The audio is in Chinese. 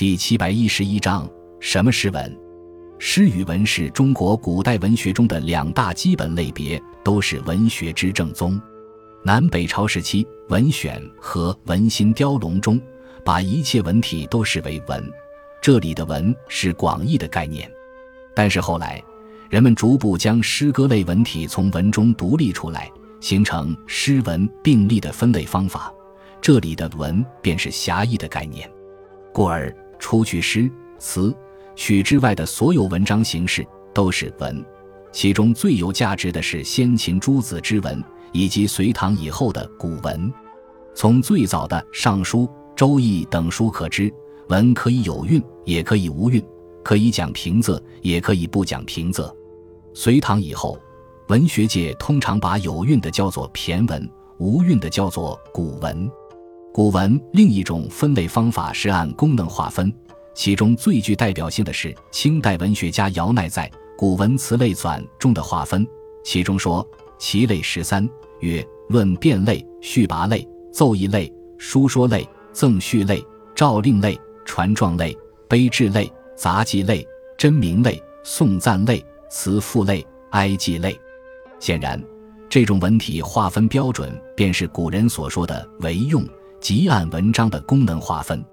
第七百一十一章：什么是文？诗与文是中国古代文学中的两大基本类别，都是文学之正宗。南北朝时期，《文选》和《文心雕龙》中把一切文体都视为文，这里的“文”是广义的概念。但是后来，人们逐步将诗歌类文体从文中独立出来，形成诗文并立的分类方法。这里的“文”便是狭义的概念，故而除去诗词曲之外的所有文章形式都是文。其中最有价值的是先秦诸子之文，以及隋唐以后的古文。从最早的《尚书》《周易》等书可知，文可以有韵，也可以无韵；可以讲平仄，也可以不讲平仄。隋唐以后，文学界通常把有韵的叫做骈文，无韵的叫做古文。古文另一种分类方法是按功能划分，其中最具代表性的是清代文学家姚鼐在《古文词类纂》中的划分，其中说其类十三，曰论辩类、序跋类、奏议类、书说类、赠序类、诏令类、传状类、碑志类、杂记类、真名类、颂赞类、词赋类、哀记类。显然，这种文体划分标准便是古人所说的为用。即按文章的功能划分，